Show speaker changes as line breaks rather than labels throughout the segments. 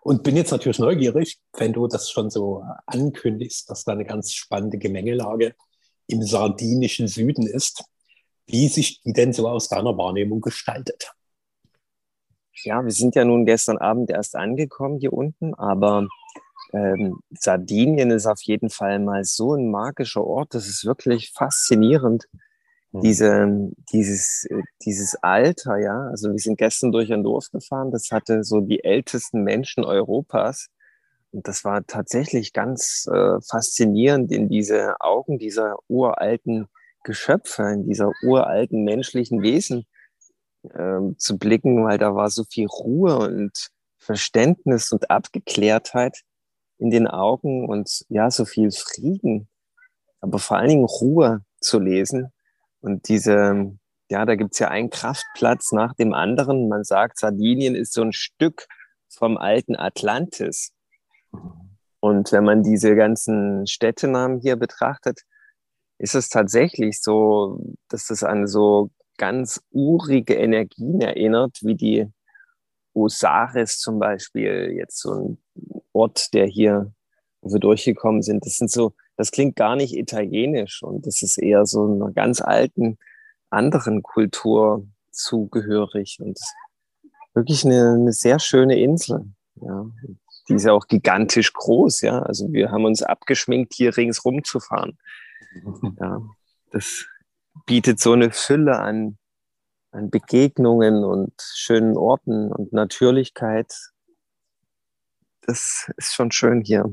Und bin jetzt natürlich neugierig, wenn du das schon so ankündigst, dass da eine ganz spannende Gemengelage im sardinischen Süden ist, wie sich die denn so aus deiner Wahrnehmung gestaltet.
Ja, wir sind ja nun gestern Abend erst angekommen hier unten, aber ähm, Sardinien ist auf jeden Fall mal so ein magischer Ort. Das ist wirklich faszinierend. Mhm. Diese, dieses, dieses Alter, ja. Also wir sind gestern durch ein Dorf gefahren, das hatte so die ältesten Menschen Europas. Und das war tatsächlich ganz äh, faszinierend, in diese Augen dieser uralten Geschöpfe, in dieser uralten menschlichen Wesen äh, zu blicken, weil da war so viel Ruhe und Verständnis und Abgeklärtheit in den Augen und ja, so viel Frieden, aber vor allen Dingen Ruhe zu lesen. Und diese, ja, da gibt's ja einen Kraftplatz nach dem anderen. Man sagt, Sardinien ist so ein Stück vom alten Atlantis. Und wenn man diese ganzen Städtenamen hier betrachtet, ist es tatsächlich so, dass das an so ganz urige Energien erinnert, wie die Osaris zum Beispiel, jetzt so ein Ort, der hier, wo wir durchgekommen sind. Das sind so, das klingt gar nicht italienisch und das ist eher so einer ganz alten anderen Kultur zugehörig und wirklich eine, eine sehr schöne Insel. Ja, die ist ja auch gigantisch groß. Ja, also wir haben uns abgeschminkt, hier ringsrum zu fahren. Ja, das bietet so eine Fülle an, an Begegnungen und schönen Orten und Natürlichkeit. Das ist schon schön hier.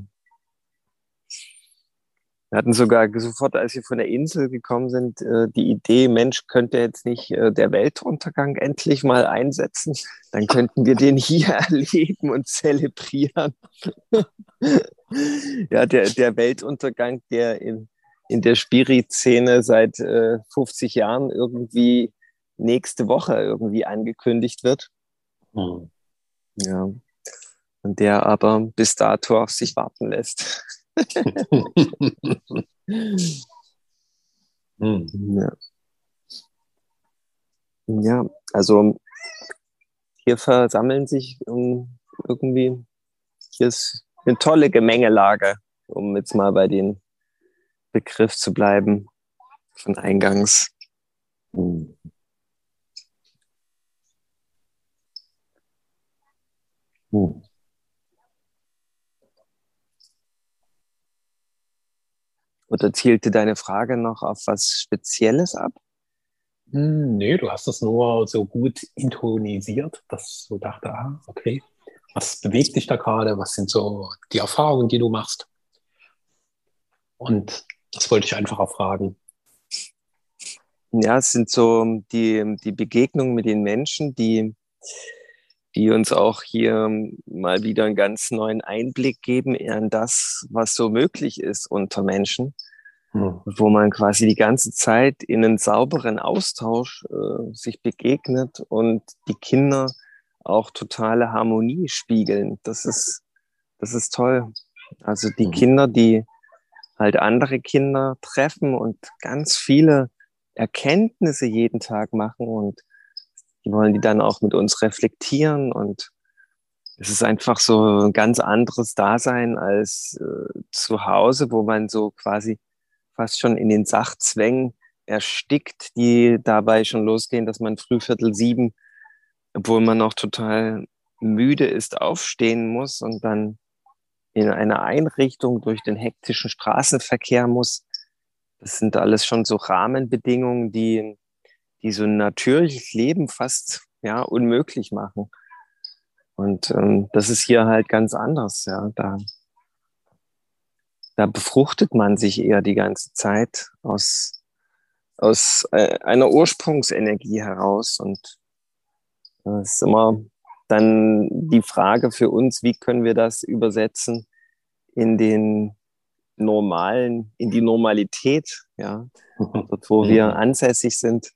Wir hatten sogar sofort, als wir von der Insel gekommen sind, äh, die Idee, Mensch, könnte jetzt nicht äh, der Weltuntergang endlich mal einsetzen? Dann könnten wir den hier erleben und zelebrieren. ja, der, der Weltuntergang, der in, in der Spirit-Szene seit 50 äh, Jahren irgendwie nächste Woche irgendwie angekündigt wird. Mhm. Ja. Und der aber bis dato auf sich warten lässt. Mhm. ja. ja, also hier versammeln sich irgendwie, hier ist eine tolle Gemengelage, um jetzt mal bei dem Begriff zu bleiben von eingangs. Mhm. Hm. Oder zielte deine Frage noch auf was Spezielles ab?
Hm, nee, du hast das nur so gut intonisiert, dass so dachte, ah, okay, was bewegt dich da gerade? Was sind so die Erfahrungen, die du machst? Und das wollte ich einfach auch fragen.
Ja, es sind so die, die Begegnungen mit den Menschen, die, die uns auch hier mal wieder einen ganz neuen Einblick geben in das, was so möglich ist unter Menschen, mhm. wo man quasi die ganze Zeit in einen sauberen Austausch äh, sich begegnet und die Kinder auch totale Harmonie spiegeln. Das ist, das ist toll. Also die mhm. Kinder, die halt andere Kinder treffen und ganz viele Erkenntnisse jeden Tag machen und die wollen die dann auch mit uns reflektieren und es ist einfach so ein ganz anderes Dasein als äh, zu Hause, wo man so quasi fast schon in den Sachzwängen erstickt, die dabei schon losgehen, dass man früh Viertel sieben, obwohl man noch total müde ist, aufstehen muss und dann in eine Einrichtung durch den hektischen Straßenverkehr muss. Das sind alles schon so Rahmenbedingungen, die die so ein natürliches Leben fast ja unmöglich machen. Und ähm, das ist hier halt ganz anders. Ja, da da befruchtet man sich eher die ganze Zeit aus aus äh, einer Ursprungsenergie heraus und das ist immer dann die Frage für uns, wie können wir das übersetzen in den normalen, in die Normalität, ja, dort, wo wir ansässig sind.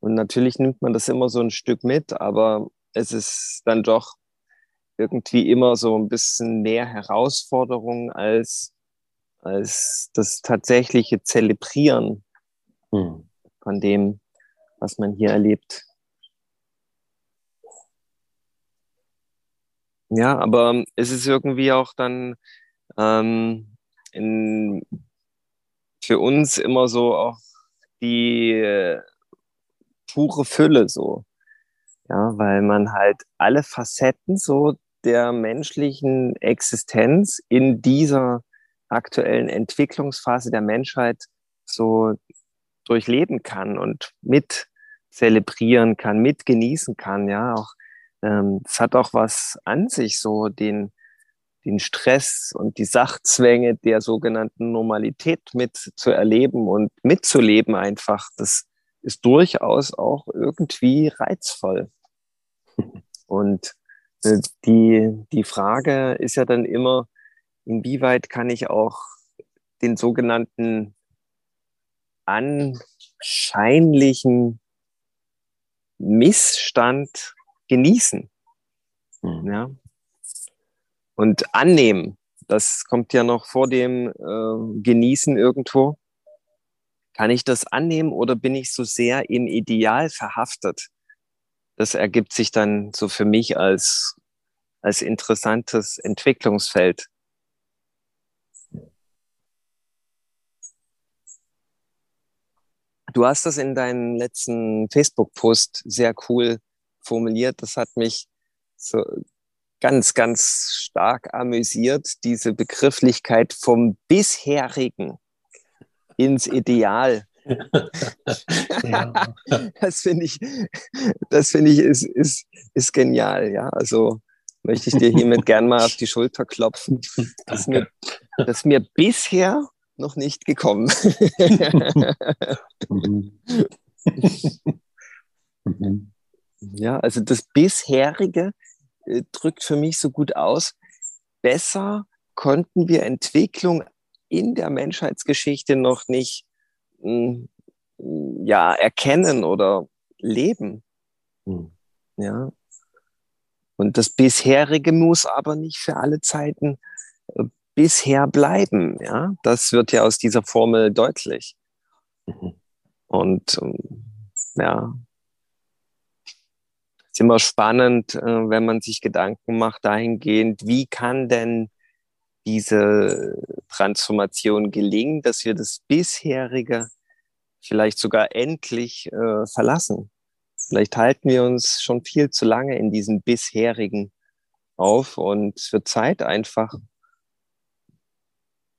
Und natürlich nimmt man das immer so ein Stück mit, aber es ist dann doch irgendwie immer so ein bisschen mehr Herausforderung als, als das tatsächliche Zelebrieren hm. von dem, was man hier erlebt. Ja, aber es ist irgendwie auch dann ähm, in, für uns immer so auch die pure Fülle so. Ja, weil man halt alle Facetten so der menschlichen Existenz in dieser aktuellen Entwicklungsphase der Menschheit so durchleben kann und mit zelebrieren kann, mit genießen kann, ja, auch ähm, es hat auch was an sich, so den, den Stress und die Sachzwänge der sogenannten Normalität mit zu erleben und mitzuleben einfach. Das ist durchaus auch irgendwie reizvoll. Und äh, die, die Frage ist ja dann immer, inwieweit kann ich auch den sogenannten anscheinlichen Missstand genießen. Mhm. Ja. Und annehmen, das kommt ja noch vor dem äh, Genießen irgendwo. Kann ich das annehmen oder bin ich so sehr im Ideal verhaftet? Das ergibt sich dann so für mich als, als interessantes Entwicklungsfeld. Du hast das in deinem letzten Facebook-Post sehr cool formuliert. Das hat mich so ganz, ganz stark amüsiert, diese Begrifflichkeit vom bisherigen ins Ideal. ja. Das finde ich, das finde ich ist, ist, ist genial. Ja, also möchte ich dir hiermit gern mal auf die Schulter klopfen. Das ist mir, das mir bisher noch nicht gekommen. mhm. Ja, also das bisherige äh, drückt für mich so gut aus. Besser konnten wir Entwicklung in der Menschheitsgeschichte noch nicht hm, ja, erkennen oder leben. Mhm. Ja. Und das bisherige muss aber nicht für alle Zeiten äh, bisher bleiben. Ja, das wird ja aus dieser Formel deutlich. Mhm. Und ähm, ja, ist immer spannend, äh, wenn man sich Gedanken macht dahingehend, wie kann denn diese Transformation gelingen, dass wir das bisherige vielleicht sogar endlich äh, verlassen. Vielleicht halten wir uns schon viel zu lange in diesem bisherigen auf und es wird Zeit einfach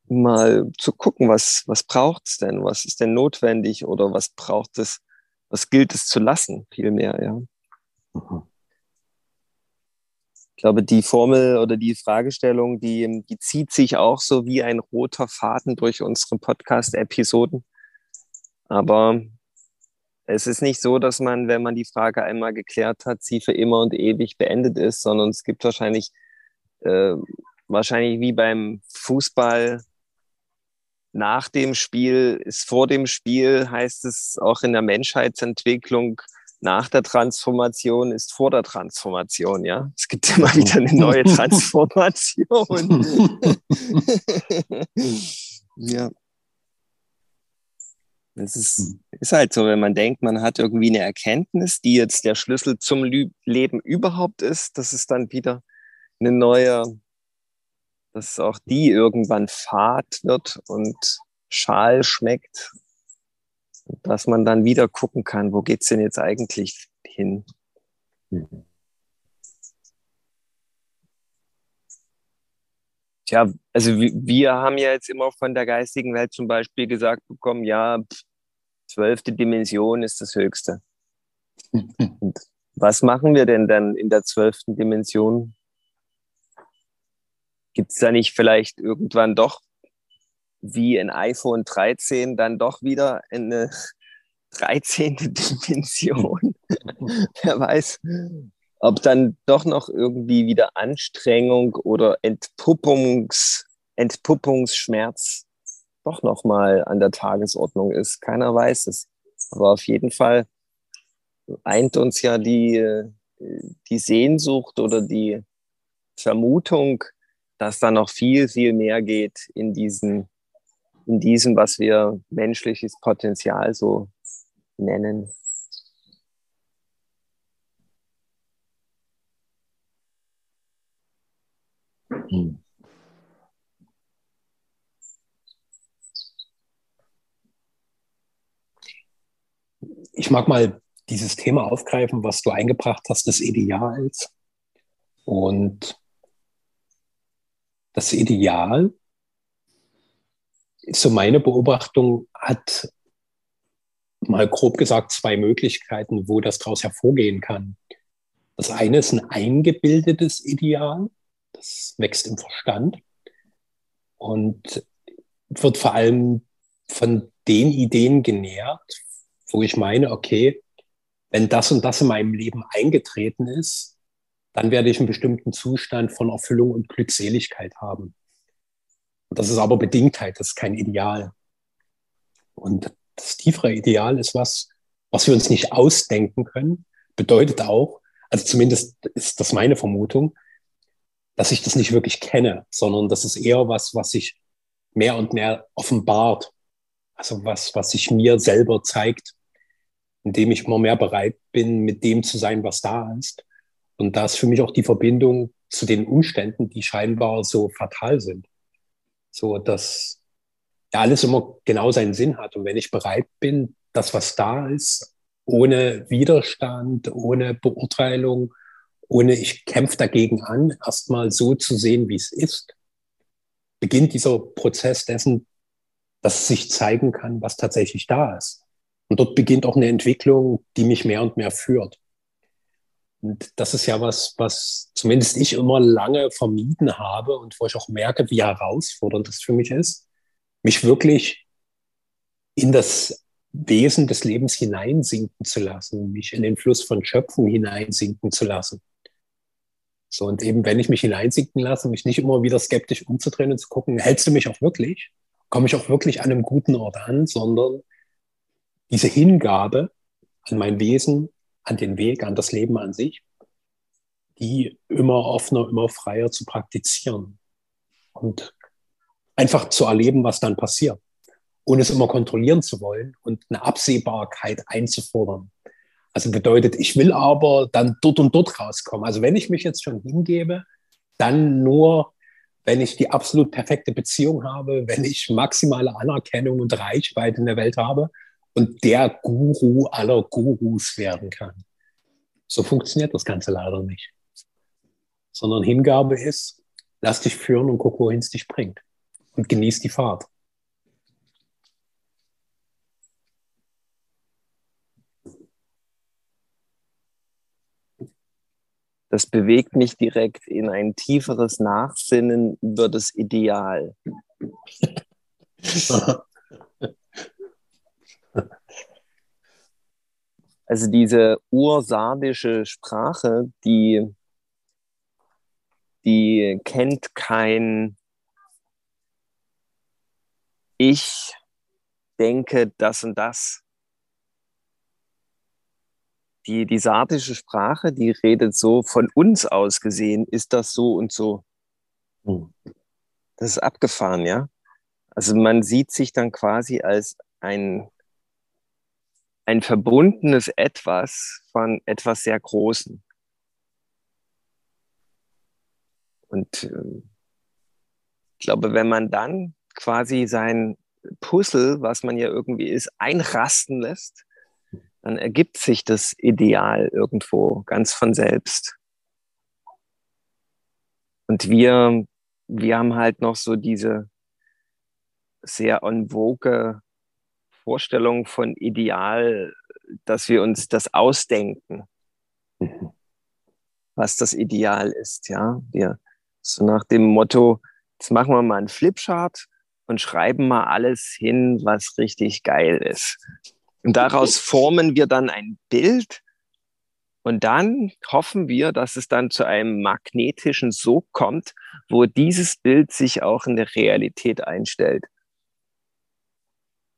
mal zu gucken, was, was braucht es denn, was ist denn notwendig oder was braucht es, was gilt es zu lassen, vielmehr, ja. Ich glaube, die Formel oder die Fragestellung, die, die zieht sich auch so wie ein roter Faden durch unsere Podcast-Episoden. Aber es ist nicht so, dass man, wenn man die Frage einmal geklärt hat, sie für immer und ewig beendet ist, sondern es gibt wahrscheinlich, äh, wahrscheinlich wie beim Fußball nach dem Spiel ist vor dem Spiel, heißt es auch in der Menschheitsentwicklung, nach der Transformation ist vor der Transformation, ja. Es gibt immer wieder eine neue Transformation. ja. Es ist, ist halt so, wenn man denkt, man hat irgendwie eine Erkenntnis, die jetzt der Schlüssel zum Leben überhaupt ist, dass es dann wieder eine neue, dass auch die irgendwann fad wird und schal schmeckt dass man dann wieder gucken kann, wo geht's denn jetzt eigentlich hin? Mhm. Tja, also wir haben ja jetzt immer von der geistigen Welt zum Beispiel gesagt bekommen, ja, zwölfte Dimension ist das Höchste. Und was machen wir denn dann in der zwölften Dimension? Gibt es da nicht vielleicht irgendwann doch wie ein iPhone 13 dann doch wieder eine 13. Dimension. Wer weiß, ob dann doch noch irgendwie wieder Anstrengung oder Entpuppungs, Entpuppungsschmerz doch noch mal an der Tagesordnung ist. Keiner weiß es. Aber auf jeden Fall eint uns ja die, die Sehnsucht oder die Vermutung, dass da noch viel, viel mehr geht in diesen in diesem, was wir menschliches Potenzial so nennen.
Hm. Ich mag mal dieses Thema aufgreifen, was du eingebracht hast, des Ideals. Und das Ideal, so meine Beobachtung, hat mal grob gesagt zwei Möglichkeiten, wo das daraus hervorgehen kann. Das eine ist ein eingebildetes Ideal, das wächst im Verstand und wird vor allem von den Ideen genährt, wo ich meine, okay, wenn das und das in meinem Leben eingetreten ist, dann werde ich einen bestimmten Zustand von Erfüllung und Glückseligkeit haben. Das ist aber Bedingtheit, das ist kein Ideal. Und das tiefere Ideal ist was, was wir uns nicht ausdenken können, bedeutet auch, also zumindest ist das meine Vermutung, dass ich das nicht wirklich kenne, sondern das ist eher was, was sich mehr und mehr offenbart. Also was, was sich mir selber zeigt indem ich immer mehr bereit bin, mit dem zu sein, was da ist. Und da ist für mich auch die Verbindung zu den Umständen, die scheinbar so fatal sind. So, dass ja alles immer genau seinen Sinn hat. Und wenn ich bereit bin, das, was da ist, ohne Widerstand, ohne Beurteilung, ohne ich kämpfe dagegen an, erstmal so zu sehen, wie es ist, beginnt dieser Prozess dessen, dass sich zeigen kann, was tatsächlich da ist. Und dort beginnt auch eine Entwicklung, die mich mehr und mehr führt. Und das ist ja was, was zumindest ich immer lange vermieden habe und wo ich auch merke, wie herausfordernd das für mich ist, mich wirklich in das Wesen des Lebens hineinsinken zu lassen, mich in den Fluss von Schöpfung hineinsinken zu lassen. So, und eben, wenn ich mich hineinsinken lasse, mich nicht immer wieder skeptisch umzudrehen und zu gucken, hältst du mich auch wirklich? Komme ich auch wirklich an einem guten Ort an, sondern diese Hingabe an mein Wesen, an den Weg, an das Leben an sich, die immer offener, immer freier zu praktizieren und einfach zu erleben, was dann passiert, ohne es immer kontrollieren zu wollen und eine Absehbarkeit einzufordern. Also bedeutet, ich will aber dann dort und dort rauskommen. Also wenn ich mich jetzt schon hingebe, dann nur, wenn ich die absolut perfekte Beziehung habe, wenn ich maximale Anerkennung und Reichweite in der Welt habe und der Guru aller Gurus werden kann. So funktioniert das Ganze leider nicht. Sondern Hingabe ist, lass dich führen und guck, wohin es dich bringt. Und genieß die Fahrt.
Das bewegt mich direkt in ein tieferes Nachsinnen über das Ideal. Also diese ursardische Sprache, die, die kennt kein Ich denke das und das. Die, die sardische Sprache, die redet so, von uns aus gesehen ist das so und so. Hm. Das ist abgefahren, ja. Also man sieht sich dann quasi als ein ein verbundenes Etwas von etwas sehr Großem. Und äh, ich glaube, wenn man dann quasi sein Puzzle, was man ja irgendwie ist, einrasten lässt, dann ergibt sich das Ideal irgendwo ganz von selbst. Und wir, wir haben halt noch so diese sehr en vogue Vorstellung von Ideal, dass wir uns das ausdenken, mhm. was das Ideal ist. Ja, wir so nach dem Motto, jetzt machen wir mal einen Flipchart und schreiben mal alles hin, was richtig geil ist. Und daraus formen wir dann ein Bild und dann hoffen wir, dass es dann zu einem magnetischen Sog kommt, wo dieses Bild sich auch in der Realität einstellt.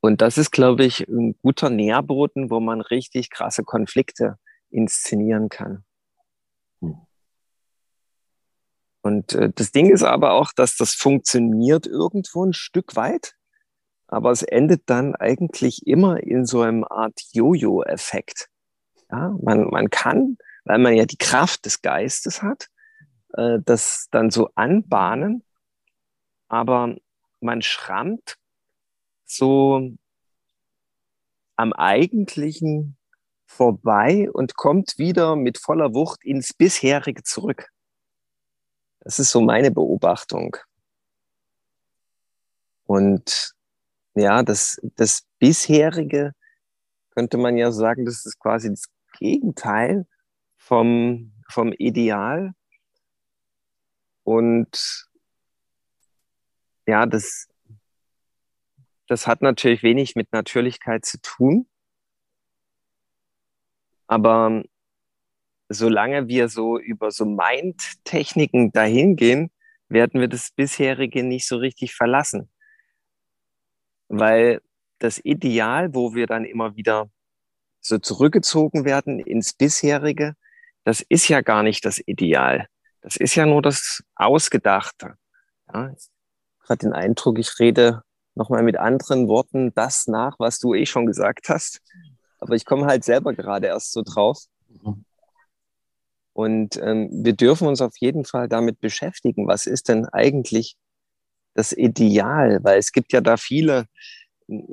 Und das ist, glaube ich, ein guter Nährboden, wo man richtig krasse Konflikte inszenieren kann. Hm. Und äh, das Ding ist aber auch, dass das funktioniert irgendwo ein Stück weit, aber es endet dann eigentlich immer in so einem Art Jojo-Effekt. Ja, man, man kann, weil man ja die Kraft des Geistes hat, äh, das dann so anbahnen, aber man schrammt so am Eigentlichen vorbei und kommt wieder mit voller Wucht ins bisherige zurück. Das ist so meine Beobachtung. Und ja, das, das bisherige könnte man ja sagen, das ist quasi das Gegenteil vom, vom Ideal. Und ja, das, das hat natürlich wenig mit Natürlichkeit zu tun. Aber solange wir so über so Mind-Techniken dahin gehen, werden wir das bisherige nicht so richtig verlassen. Weil das Ideal, wo wir dann immer wieder so zurückgezogen werden ins bisherige, das ist ja gar nicht das Ideal. Das ist ja nur das Ausgedachte. Ja, ich habe den Eindruck, ich rede nochmal mit anderen Worten das nach, was du eh schon gesagt hast. Aber ich komme halt selber gerade erst so drauf. Mhm. Und ähm, wir dürfen uns auf jeden Fall damit beschäftigen, was ist denn eigentlich das Ideal? Weil es gibt ja da viele,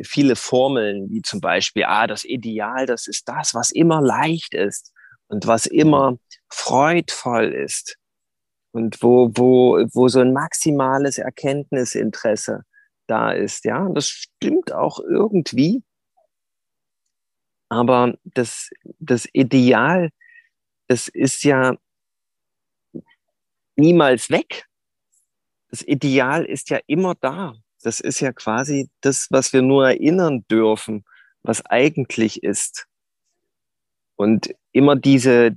viele Formeln, wie zum Beispiel, ah, das Ideal, das ist das, was immer leicht ist und was immer freudvoll ist und wo, wo, wo so ein maximales Erkenntnisinteresse da ist. Ja, das stimmt auch irgendwie. Aber das, das Ideal, das ist ja niemals weg. Das Ideal ist ja immer da. Das ist ja quasi das, was wir nur erinnern dürfen, was eigentlich ist. Und immer diese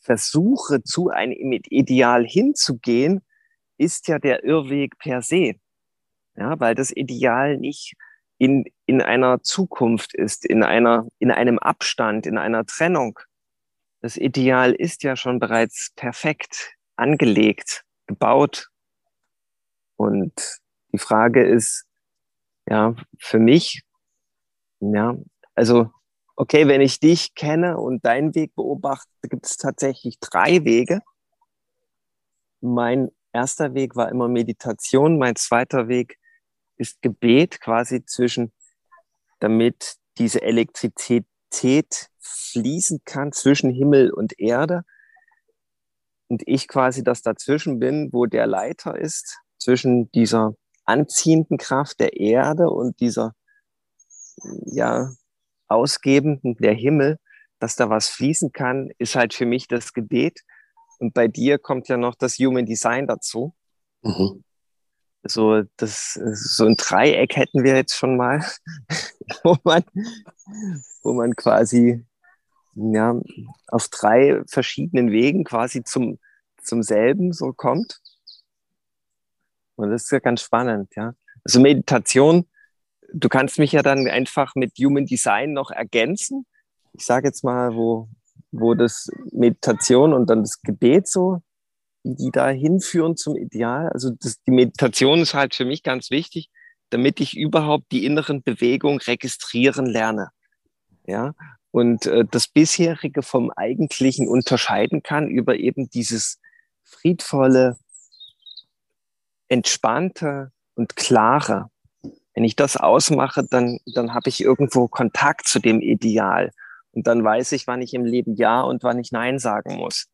Versuche zu einem Ideal hinzugehen, ist ja der Irrweg per se. Ja, weil das Ideal nicht in, in einer Zukunft ist, in einer, in einem Abstand, in einer Trennung. Das Ideal ist ja schon bereits perfekt angelegt, gebaut. Und die Frage ist, ja, für mich, ja, also, okay, wenn ich dich kenne und deinen Weg beobachte, gibt es tatsächlich drei Wege. Mein erster Weg war immer Meditation, mein zweiter Weg ist Gebet quasi zwischen, damit diese Elektrizität fließen kann zwischen Himmel und Erde. Und ich quasi das dazwischen bin, wo der Leiter ist, zwischen dieser anziehenden Kraft der Erde und dieser, ja, ausgebenden, der Himmel, dass da was fließen kann, ist halt für mich das Gebet. Und bei dir kommt ja noch das Human Design dazu. Mhm so, das, so ein Dreieck hätten wir jetzt schon mal, wo man, wo man quasi ja, auf drei verschiedenen Wegen quasi zum, zum selben so kommt. Und das ist ja ganz spannend, ja. Also Meditation, du kannst mich ja dann einfach mit Human Design noch ergänzen. Ich sage jetzt mal, wo, wo das Meditation und dann das Gebet so die da hinführen zum Ideal. Also das, die Meditation ist halt für mich ganz wichtig, damit ich überhaupt die inneren Bewegungen registrieren lerne. Ja, und äh, das bisherige vom eigentlichen unterscheiden kann über eben dieses friedvolle, entspannte und klare. Wenn ich das ausmache, dann, dann habe ich irgendwo Kontakt zu dem Ideal. Und dann weiß ich, wann ich im Leben Ja und wann ich Nein sagen muss.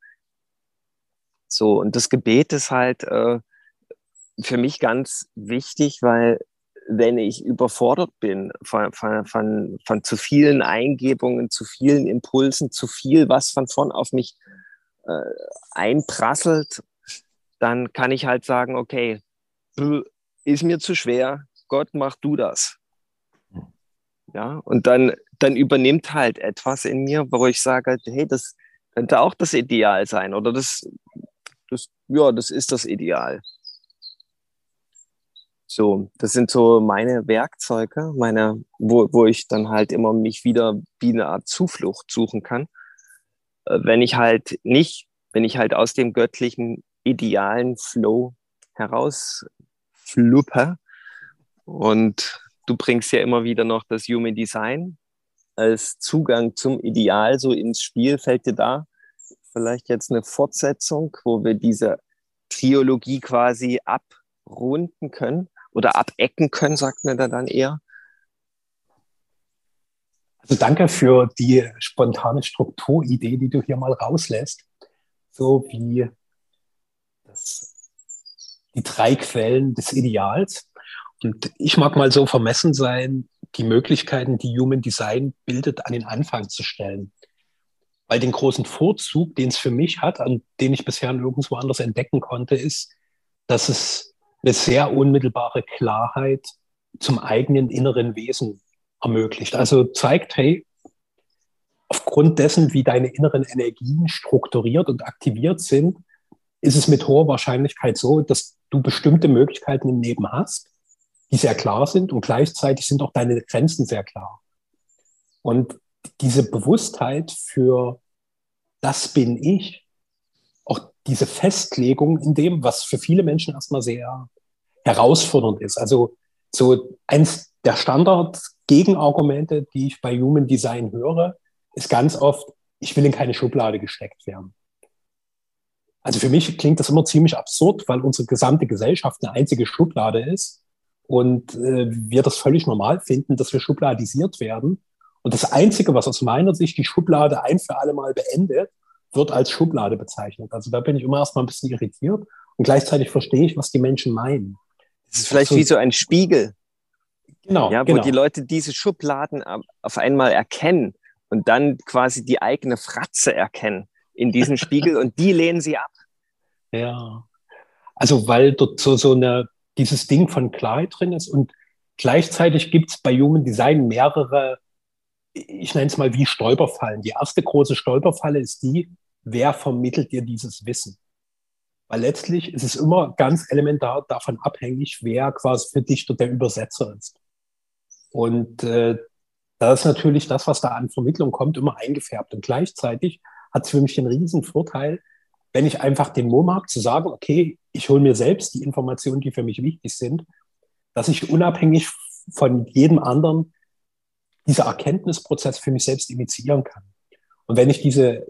So, und das Gebet ist halt äh, für mich ganz wichtig, weil wenn ich überfordert bin von, von, von, von zu vielen Eingebungen, zu vielen Impulsen, zu viel, was von vorn auf mich äh, einprasselt, dann kann ich halt sagen, okay, ist mir zu schwer, Gott, mach du das. Ja, und dann, dann übernimmt halt etwas in mir, wo ich sage, hey, das könnte auch das Ideal sein oder das das, ja, das ist das Ideal. So, das sind so meine Werkzeuge, meine, wo, wo ich dann halt immer mich wieder wie eine Art Zuflucht suchen kann. Äh, wenn ich halt nicht, wenn ich halt aus dem göttlichen idealen Flow herausfluppe und du bringst ja immer wieder noch das Human Design als Zugang zum Ideal so ins Spiel, fällt dir da vielleicht jetzt eine Fortsetzung, wo wir diese Triologie quasi abrunden können oder abecken können, sagt man da dann eher?
Also danke für die spontane Strukturidee, die du hier mal rauslässt. So wie das, die drei Quellen des Ideals. Und ich mag mal so vermessen sein, die Möglichkeiten, die Human Design bildet, an den Anfang zu stellen. Weil den großen Vorzug, den es für mich hat, an den ich bisher nirgendwo anders entdecken konnte, ist, dass es eine sehr unmittelbare Klarheit zum eigenen inneren Wesen ermöglicht. Also zeigt, hey, aufgrund dessen, wie deine inneren Energien strukturiert und aktiviert sind, ist es mit hoher Wahrscheinlichkeit so, dass du bestimmte Möglichkeiten im Leben hast, die sehr klar sind und gleichzeitig sind auch deine Grenzen sehr klar. Und diese Bewusstheit für das bin ich, auch diese Festlegung in dem, was für viele Menschen erstmal sehr herausfordernd ist. Also so eins der Standard-Gegenargumente, die ich bei Human Design höre, ist ganz oft, ich will in keine Schublade gesteckt werden. Also für mich klingt das immer ziemlich absurd, weil unsere gesamte Gesellschaft eine einzige Schublade ist und äh, wir das völlig normal finden, dass wir schubladisiert werden. Und das Einzige, was aus meiner Sicht die Schublade ein für alle Mal beendet, wird als Schublade bezeichnet. Also da bin ich immer erstmal ein bisschen irritiert und gleichzeitig verstehe ich, was die Menschen meinen.
Das ist vielleicht also, wie so ein Spiegel.
Genau.
Ja, wo
genau.
die Leute diese Schubladen auf einmal erkennen und dann quasi die eigene Fratze erkennen in diesem Spiegel und die lehnen sie ab.
Ja. Also weil dort so, so eine, dieses Ding von Klarheit drin ist und gleichzeitig gibt es bei Human Design mehrere, ich nenne es mal wie Stolperfallen. Die erste große Stolperfalle ist die, wer vermittelt dir dieses Wissen? Weil letztlich ist es immer ganz elementar davon abhängig, wer quasi für dich der Übersetzer ist. Und äh, da ist natürlich das, was da an Vermittlung kommt, immer eingefärbt. Und gleichzeitig hat es für mich den riesen Vorteil, wenn ich einfach den Mumm habe, zu sagen, okay, ich hole mir selbst die Informationen, die für mich wichtig sind, dass ich unabhängig von jedem anderen dieser Erkenntnisprozess für mich selbst initiieren kann. Und wenn ich diese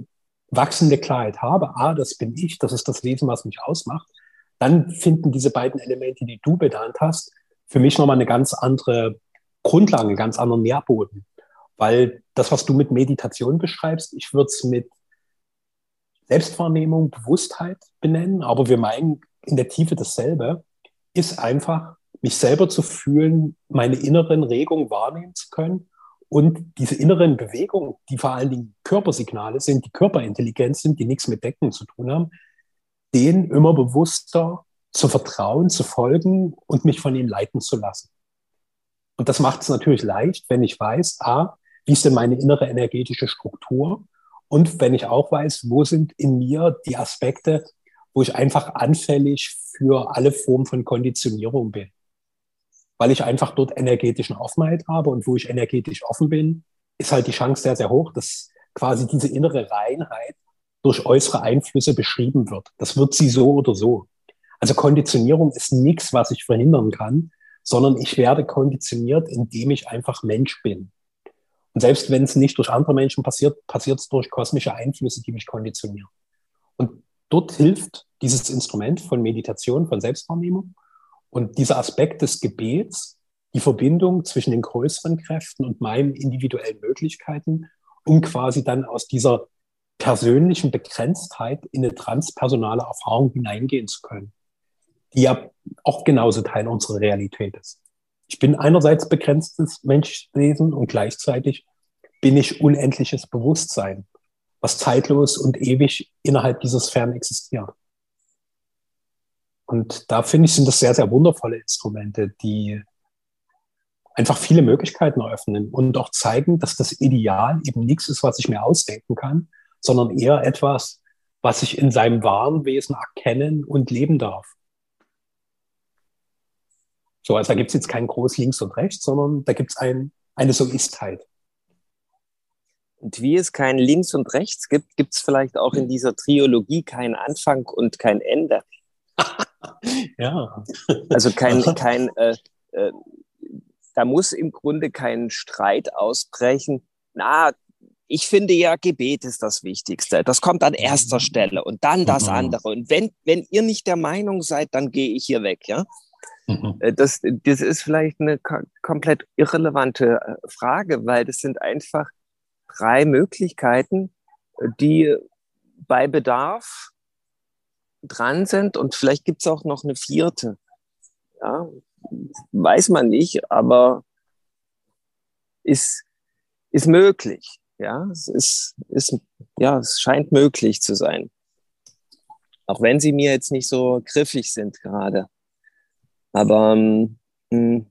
wachsende Klarheit habe, ah, das bin ich, das ist das Wesen, was mich ausmacht, dann finden diese beiden Elemente, die du benannt hast, für mich nochmal eine ganz andere Grundlage, einen ganz anderen Nährboden. Weil das, was du mit Meditation beschreibst, ich würde es mit Selbstwahrnehmung, Bewusstheit benennen, aber wir meinen in der Tiefe dasselbe, ist einfach, mich selber zu fühlen, meine inneren Regungen wahrnehmen zu können und diese inneren Bewegungen, die vor allen Dingen Körpersignale sind, die Körperintelligenz sind, die nichts mit Decken zu tun haben, denen immer bewusster zu vertrauen, zu folgen und mich von ihnen leiten zu lassen. Und das macht es natürlich leicht, wenn ich weiß, a, wie ist denn meine innere energetische Struktur? Und wenn ich auch weiß, wo sind in mir die Aspekte, wo ich einfach anfällig für alle Formen von Konditionierung bin. Weil ich einfach dort energetischen Offenheit habe und wo ich energetisch offen bin, ist halt die Chance sehr, sehr hoch, dass quasi diese innere Reinheit durch äußere Einflüsse beschrieben wird. Das wird sie so oder so. Also Konditionierung ist nichts, was ich verhindern kann, sondern ich werde konditioniert, indem ich einfach Mensch bin. Und selbst wenn es nicht durch andere Menschen passiert, passiert es durch kosmische Einflüsse, die mich konditionieren. Und dort hilft dieses Instrument von Meditation, von Selbstwahrnehmung und dieser Aspekt des Gebets, die Verbindung zwischen den größeren Kräften und meinen individuellen Möglichkeiten, um quasi dann aus dieser persönlichen Begrenztheit in eine transpersonale Erfahrung hineingehen zu können die ja auch genauso Teil unserer Realität ist. Ich bin einerseits begrenztes Menschwesen und gleichzeitig bin ich unendliches Bewusstsein, was zeitlos und ewig innerhalb dieser Sphären existiert. Und da finde ich, sind das sehr, sehr wundervolle Instrumente, die einfach viele Möglichkeiten eröffnen und auch zeigen, dass das Ideal eben nichts ist, was ich mir ausdenken kann, sondern eher etwas, was ich in seinem wahren Wesen erkennen und leben darf. So, also da gibt es jetzt kein groß links und rechts, sondern da gibt es ein, eine So-Istheit.
Und wie es kein Links und Rechts gibt, gibt es vielleicht auch in dieser Triologie keinen Anfang und kein Ende.
ja.
Also kein, kein äh, äh, da muss im Grunde kein Streit ausbrechen. Na, ich finde ja, Gebet ist das Wichtigste. Das kommt an erster Stelle und dann das mhm. andere. Und wenn, wenn ihr nicht der Meinung seid, dann gehe ich hier weg, ja. Mhm. Äh, das, das ist vielleicht eine komplett irrelevante äh, Frage, weil das sind einfach drei Möglichkeiten, die bei Bedarf dran sind und vielleicht gibt es auch noch eine vierte. Ja, weiß man nicht, aber ist, ist möglich. Ja, es ist, ist, ja, es scheint möglich zu sein. Auch wenn sie mir jetzt nicht so griffig sind gerade. Aber ähm, hm,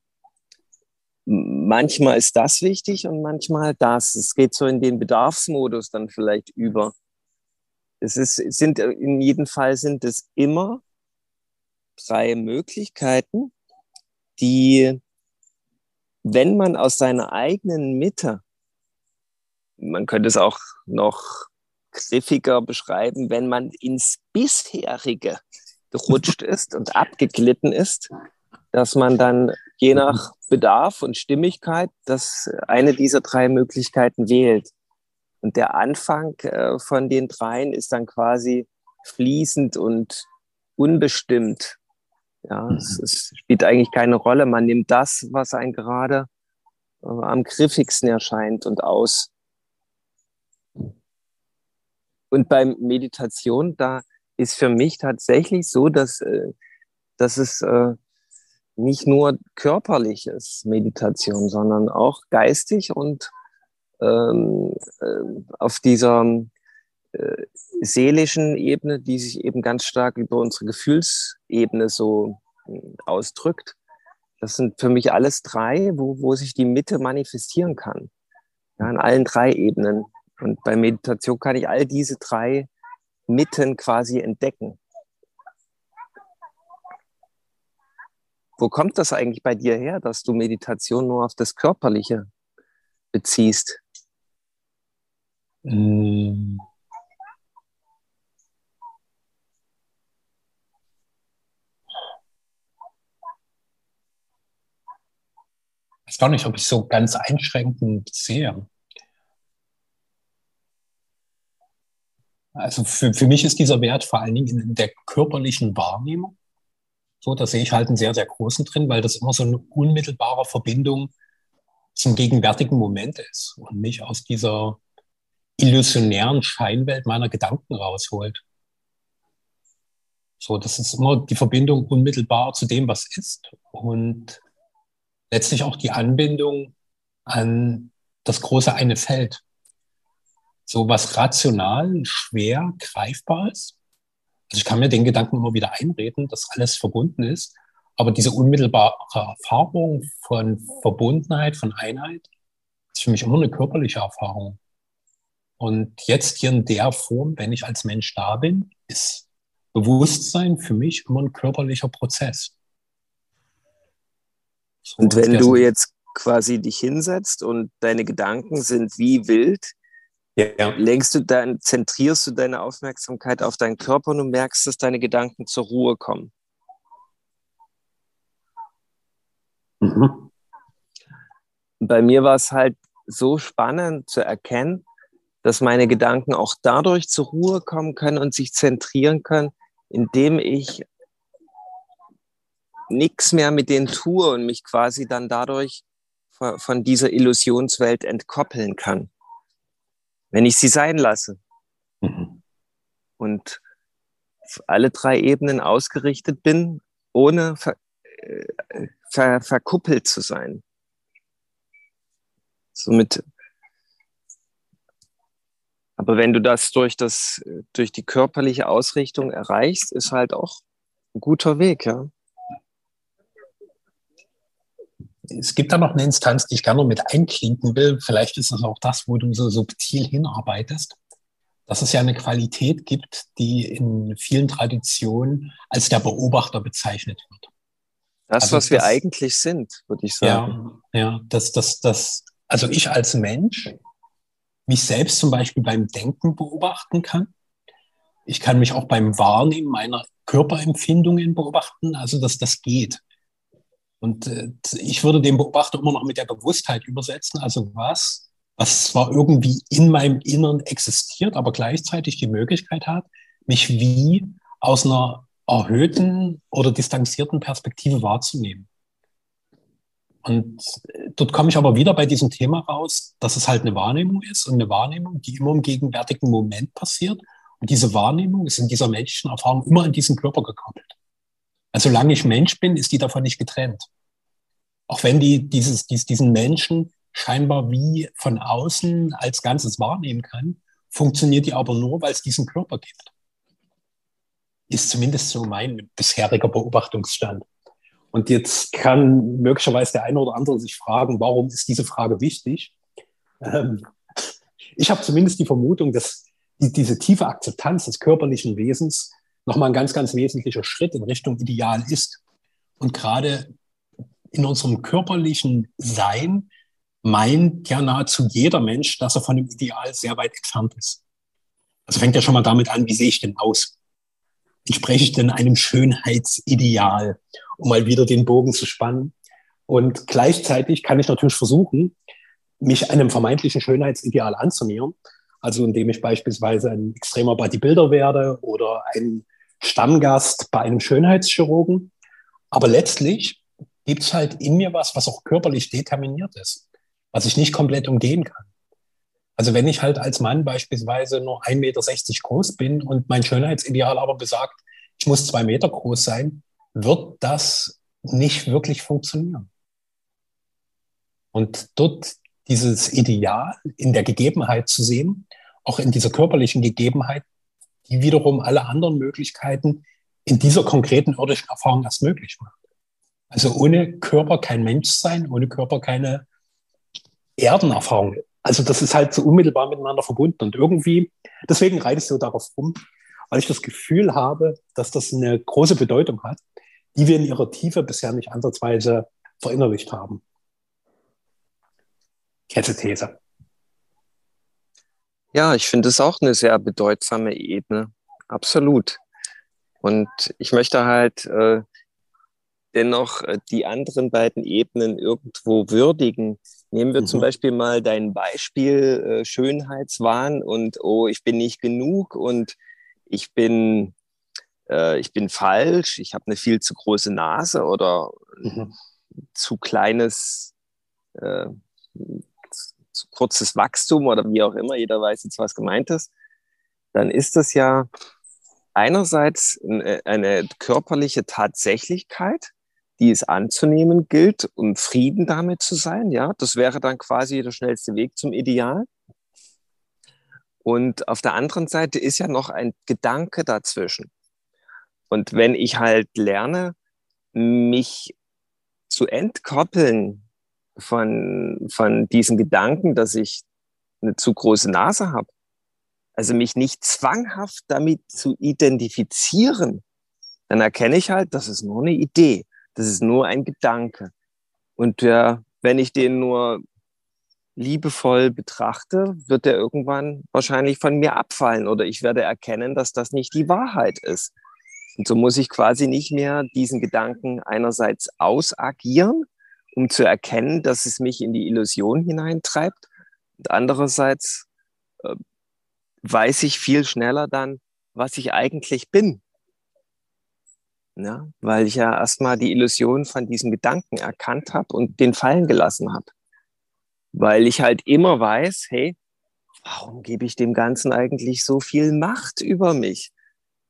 manchmal ist das wichtig und manchmal das. Es geht so in den Bedarfsmodus dann vielleicht über. Es ist, sind, in jedem Fall sind es immer drei Möglichkeiten, die, wenn man aus seiner eigenen Mitte man könnte es auch noch griffiger beschreiben, wenn man ins bisherige gerutscht ist und abgeglitten ist, dass man dann je nach Bedarf und Stimmigkeit das eine dieser drei Möglichkeiten wählt. Und der Anfang äh, von den dreien ist dann quasi fließend und unbestimmt. Ja, es, es spielt eigentlich keine Rolle. Man nimmt das, was einem gerade äh, am griffigsten erscheint und aus. Und beim Meditation, da ist für mich tatsächlich so, dass, äh, dass es äh, nicht nur körperlich ist, Meditation, sondern auch geistig und auf dieser äh, seelischen Ebene, die sich eben ganz stark über unsere Gefühlsebene so äh, ausdrückt. Das sind für mich alles drei, wo, wo sich die Mitte manifestieren kann. Ja, an allen drei Ebenen. Und bei Meditation kann ich all diese drei Mitten quasi entdecken. Wo kommt das eigentlich bei dir her, dass du Meditation nur auf das Körperliche beziehst?
Ich weiß gar nicht, ob ich so ganz einschränkend sehe. Also für, für mich ist dieser Wert vor allen Dingen in der körperlichen Wahrnehmung. So, da sehe ich halt einen sehr, sehr großen drin, weil das immer so eine unmittelbare Verbindung zum gegenwärtigen Moment ist und mich aus dieser illusionären Scheinwelt meiner Gedanken rausholt. So, das ist immer die Verbindung unmittelbar zu dem, was ist und letztlich auch die Anbindung an das große eine Feld so was rational schwer greifbar ist. Also ich kann mir den Gedanken immer wieder einreden, dass alles verbunden ist. Aber diese unmittelbare Erfahrung von Verbundenheit, von Einheit, ist für mich immer eine körperliche Erfahrung. Und jetzt hier in der Form, wenn ich als Mensch da bin, ist Bewusstsein für mich immer ein körperlicher Prozess.
So, und wenn du jetzt quasi dich hinsetzt und deine Gedanken sind wie wild, ja. Lenkst du dann, zentrierst du deine Aufmerksamkeit auf deinen Körper und du merkst, dass deine Gedanken zur Ruhe kommen. Mhm. Bei mir war es halt so spannend zu erkennen, dass meine Gedanken auch dadurch zur Ruhe kommen können und sich zentrieren können, indem ich nichts mehr mit denen tue und mich quasi dann dadurch von dieser Illusionswelt entkoppeln kann wenn ich sie sein lasse. Mhm. Und alle drei Ebenen ausgerichtet bin, ohne ver, äh, ver, verkuppelt zu sein. Somit. Aber wenn du das durch das, durch die körperliche Ausrichtung erreichst, ist halt auch ein guter Weg, ja
es gibt da noch eine Instanz, die ich gerne mit einklinken will. Vielleicht ist es auch das, wo du so subtil hinarbeitest. Dass es ja eine Qualität gibt, die in vielen Traditionen als der Beobachter bezeichnet wird.
Das, also was das, wir eigentlich sind, würde ich
sagen. Ja, ja, das, das, das, also ich als Mensch mich selbst zum Beispiel beim Denken beobachten kann. Ich kann mich auch beim Wahrnehmen meiner Körperempfindungen beobachten. Also, dass das geht. Und äh, ich würde den Beobachter immer noch mit der Bewusstheit übersetzen. Also was was zwar irgendwie in meinem Innern existiert, aber gleichzeitig die Möglichkeit hat, mich wie aus einer erhöhten oder distanzierten Perspektive wahrzunehmen. Und dort komme ich aber wieder bei diesem Thema raus, dass es halt eine Wahrnehmung ist und eine Wahrnehmung, die immer im gegenwärtigen Moment passiert. Und diese Wahrnehmung ist in dieser menschlichen Erfahrung immer an diesen Körper gekoppelt. Also solange ich Mensch bin, ist die davon nicht getrennt. Auch wenn die dieses, dies, diesen Menschen scheinbar wie von außen als Ganzes wahrnehmen kann, funktioniert die aber nur, weil es diesen Körper gibt. Ist zumindest so mein bisheriger Beobachtungsstand. Und jetzt kann möglicherweise der eine oder andere sich fragen, warum ist diese Frage wichtig? Ähm, ich habe zumindest die Vermutung, dass die, diese tiefe Akzeptanz des körperlichen Wesens nochmal ein ganz, ganz wesentlicher Schritt in Richtung Ideal ist. Und gerade in unserem körperlichen Sein meint ja nahezu jeder Mensch, dass er von dem Ideal sehr weit entfernt ist. Das fängt ja schon mal damit an, wie sehe ich denn aus? Entspreche ich denn einem Schönheitsideal, um mal wieder den Bogen zu spannen? Und gleichzeitig kann ich natürlich versuchen, mich einem vermeintlichen Schönheitsideal anzunähern. Also indem ich beispielsweise ein extremer Bodybuilder werde oder ein Stammgast bei einem Schönheitschirurgen. Aber letztlich gibt es halt in mir was, was auch körperlich determiniert ist was ich nicht komplett umgehen kann. Also wenn ich halt als Mann beispielsweise nur 1,60 Meter groß bin und mein Schönheitsideal aber besagt, ich muss zwei Meter groß sein, wird das nicht wirklich funktionieren. Und dort dieses Ideal in der Gegebenheit zu sehen, auch in dieser körperlichen Gegebenheit, die wiederum alle anderen Möglichkeiten in dieser konkreten irdischen Erfahrung erst möglich macht. Also ohne Körper kein Menschsein, ohne Körper keine Erdenerfahrung. Also das ist halt so unmittelbar miteinander verbunden. Und irgendwie, deswegen reite ich so darauf rum, weil ich das Gefühl habe, dass das eine große Bedeutung hat, die wir in ihrer Tiefe bisher nicht ansatzweise verinnerlicht haben. Kette These.
Ja, ich finde es auch eine sehr bedeutsame Ebene. Absolut. Und ich möchte halt äh, dennoch äh, die anderen beiden Ebenen irgendwo würdigen. Nehmen wir mhm. zum Beispiel mal dein Beispiel äh, Schönheitswahn und oh, ich bin nicht genug und ich bin, äh, ich bin falsch, ich habe eine viel zu große Nase oder mhm. zu kleines, äh, zu kurzes Wachstum oder wie auch immer, jeder weiß jetzt, was gemeint ist, dann ist das ja einerseits eine körperliche Tatsächlichkeit, die es anzunehmen gilt, um Frieden damit zu sein. Ja, das wäre dann quasi der schnellste Weg zum Ideal. Und auf der anderen Seite ist ja noch ein Gedanke dazwischen. Und wenn ich halt lerne, mich zu entkoppeln von, von diesen Gedanken, dass ich eine zu große Nase habe, also mich nicht zwanghaft damit zu identifizieren, dann erkenne ich halt, das ist nur eine Idee. Das ist nur ein Gedanke. Und der, wenn ich den nur liebevoll betrachte, wird er irgendwann wahrscheinlich von mir abfallen oder ich werde erkennen, dass das nicht die Wahrheit ist. Und so muss ich quasi nicht mehr diesen Gedanken einerseits ausagieren, um zu erkennen, dass es mich in die Illusion hineintreibt. Und andererseits äh, weiß ich viel schneller dann, was ich eigentlich bin. Ja, weil ich ja erstmal die Illusion von diesem Gedanken erkannt habe und den fallen gelassen habe. Weil ich halt immer weiß, hey, warum gebe ich dem Ganzen eigentlich so viel Macht über mich,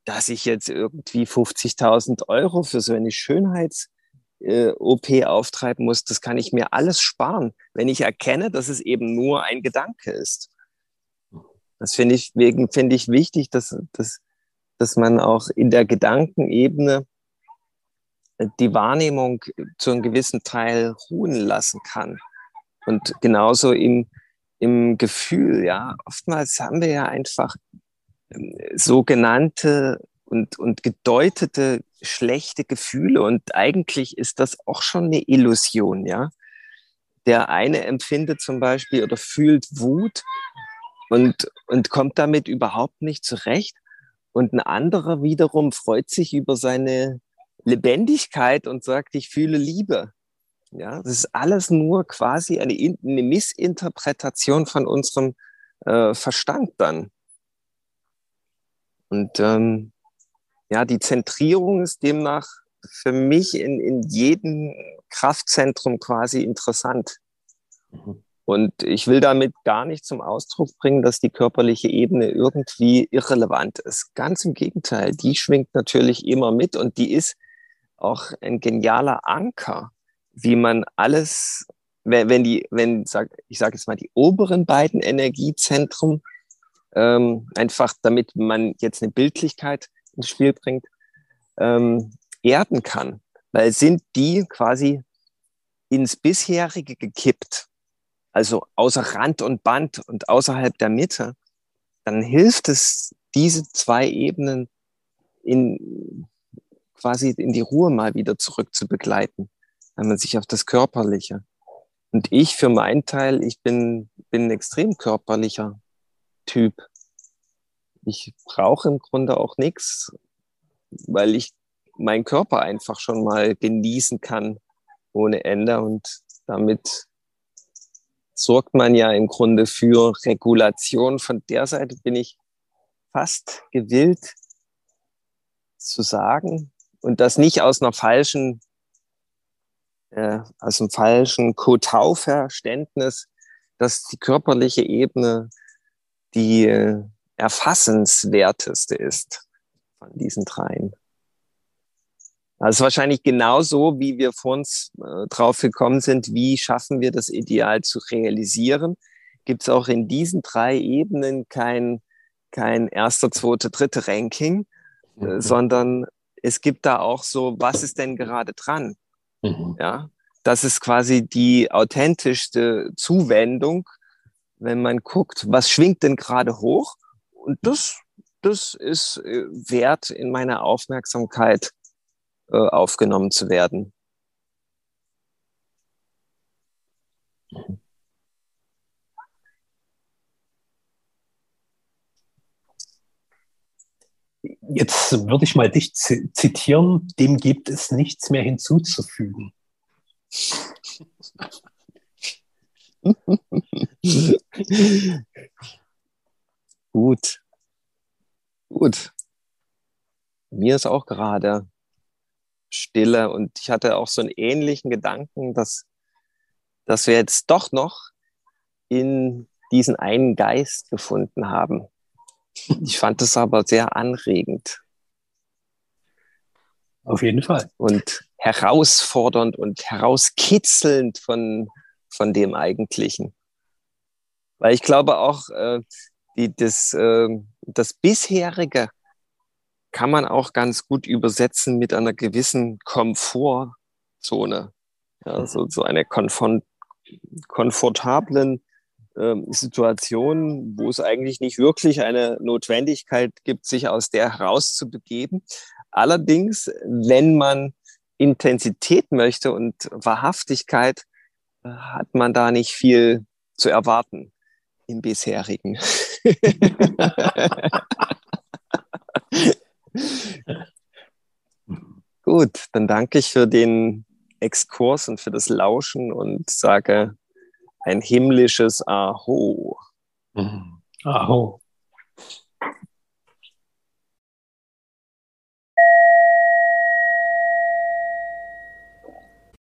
dass ich jetzt irgendwie 50.000 Euro für so eine Schönheits-OP äh, auftreiben muss, das kann ich mir alles sparen, wenn ich erkenne, dass es eben nur ein Gedanke ist. Das finde ich, wegen finde ich wichtig, dass, dass, dass man auch in der Gedankenebene die Wahrnehmung zu einem gewissen Teil ruhen lassen kann. Und genauso im, im Gefühl, ja. Oftmals haben wir ja einfach ähm, sogenannte und, und gedeutete schlechte Gefühle und eigentlich ist das auch schon eine Illusion, ja. Der eine empfindet zum Beispiel oder fühlt Wut und, und kommt damit überhaupt nicht zurecht. Und ein anderer wiederum freut sich über seine Lebendigkeit und sagt, ich fühle Liebe. Ja, das ist alles nur quasi eine, eine Missinterpretation von unserem äh, Verstand dann. Und ähm, ja, die Zentrierung ist demnach für mich in, in jedem Kraftzentrum quasi interessant. Mhm. Und ich will damit gar nicht zum Ausdruck bringen, dass die körperliche Ebene irgendwie irrelevant ist. Ganz im Gegenteil, die schwingt natürlich immer mit und die ist auch ein genialer Anker, wie man alles, wenn die, wenn sag, ich sage jetzt mal die oberen beiden Energiezentren, ähm, einfach damit man jetzt eine Bildlichkeit ins Spiel bringt, ähm, erden kann, weil sind die quasi ins bisherige gekippt also außer Rand und Band und außerhalb der Mitte, dann hilft es, diese zwei Ebenen in quasi in die Ruhe mal wieder zurück zu begleiten, wenn man sich auf das Körperliche. Und ich für meinen Teil, ich bin, bin ein extrem körperlicher Typ. Ich brauche im Grunde auch nichts, weil ich meinen Körper einfach schon mal genießen kann ohne Ende und damit sorgt man ja im Grunde für Regulation. Von der Seite bin ich fast gewillt zu sagen und das nicht aus einer falschen, äh, aus einem falschen Kotau-Verständnis, dass die körperliche Ebene die äh, erfassenswerteste ist von diesen dreien. Ist wahrscheinlich genauso, wie wir vor uns äh, drauf gekommen sind, wie schaffen wir das Ideal zu realisieren. Gibt es auch in diesen drei Ebenen kein, kein erster, zweiter, dritter Ranking, äh, mhm. sondern es gibt da auch so, was ist denn gerade dran? Mhm. Ja, das ist quasi die authentischste Zuwendung, wenn man guckt, was schwingt denn gerade hoch? Und das, das ist äh, wert in meiner Aufmerksamkeit äh, aufgenommen zu werden.
Jetzt würde ich mal dich zitieren, dem gibt es nichts mehr hinzuzufügen.
Gut. Gut. Mir ist auch gerade Stille. Und ich hatte auch so einen ähnlichen Gedanken, dass, dass wir jetzt doch noch in diesen einen Geist gefunden haben. Ich fand es aber sehr anregend.
Auf jeden Fall.
Und herausfordernd und herauskitzelnd von, von dem Eigentlichen. Weil ich glaube auch, äh, die, das, äh, das bisherige kann man auch ganz gut übersetzen mit einer gewissen Komfortzone. Ja, so, so einer komfort, komfortablen äh, Situation, wo es eigentlich nicht wirklich eine Notwendigkeit gibt, sich aus der herauszubegeben. Allerdings, wenn man Intensität möchte und Wahrhaftigkeit, äh, hat man da nicht viel zu erwarten im bisherigen. Gut, dann danke ich für den Exkurs und für das Lauschen und sage ein himmlisches Aho.
Mhm. Aho.